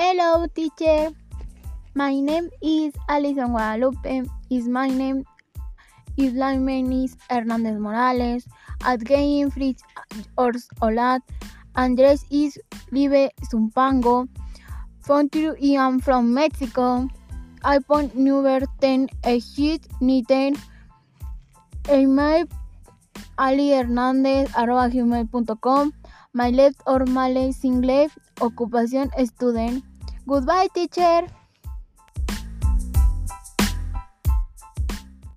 Hello, teacher. My name is Alison Guadalupe. Is my name is my name is Hernandez Morales. At game Fritz Ors Olat. Andres is Live Zumpango. Fontiru I am from Mexico. iPhone number 10 Egit Niten. Email alihernandez.gmail.com My left or my single ocupación student. Goodbye, teacher.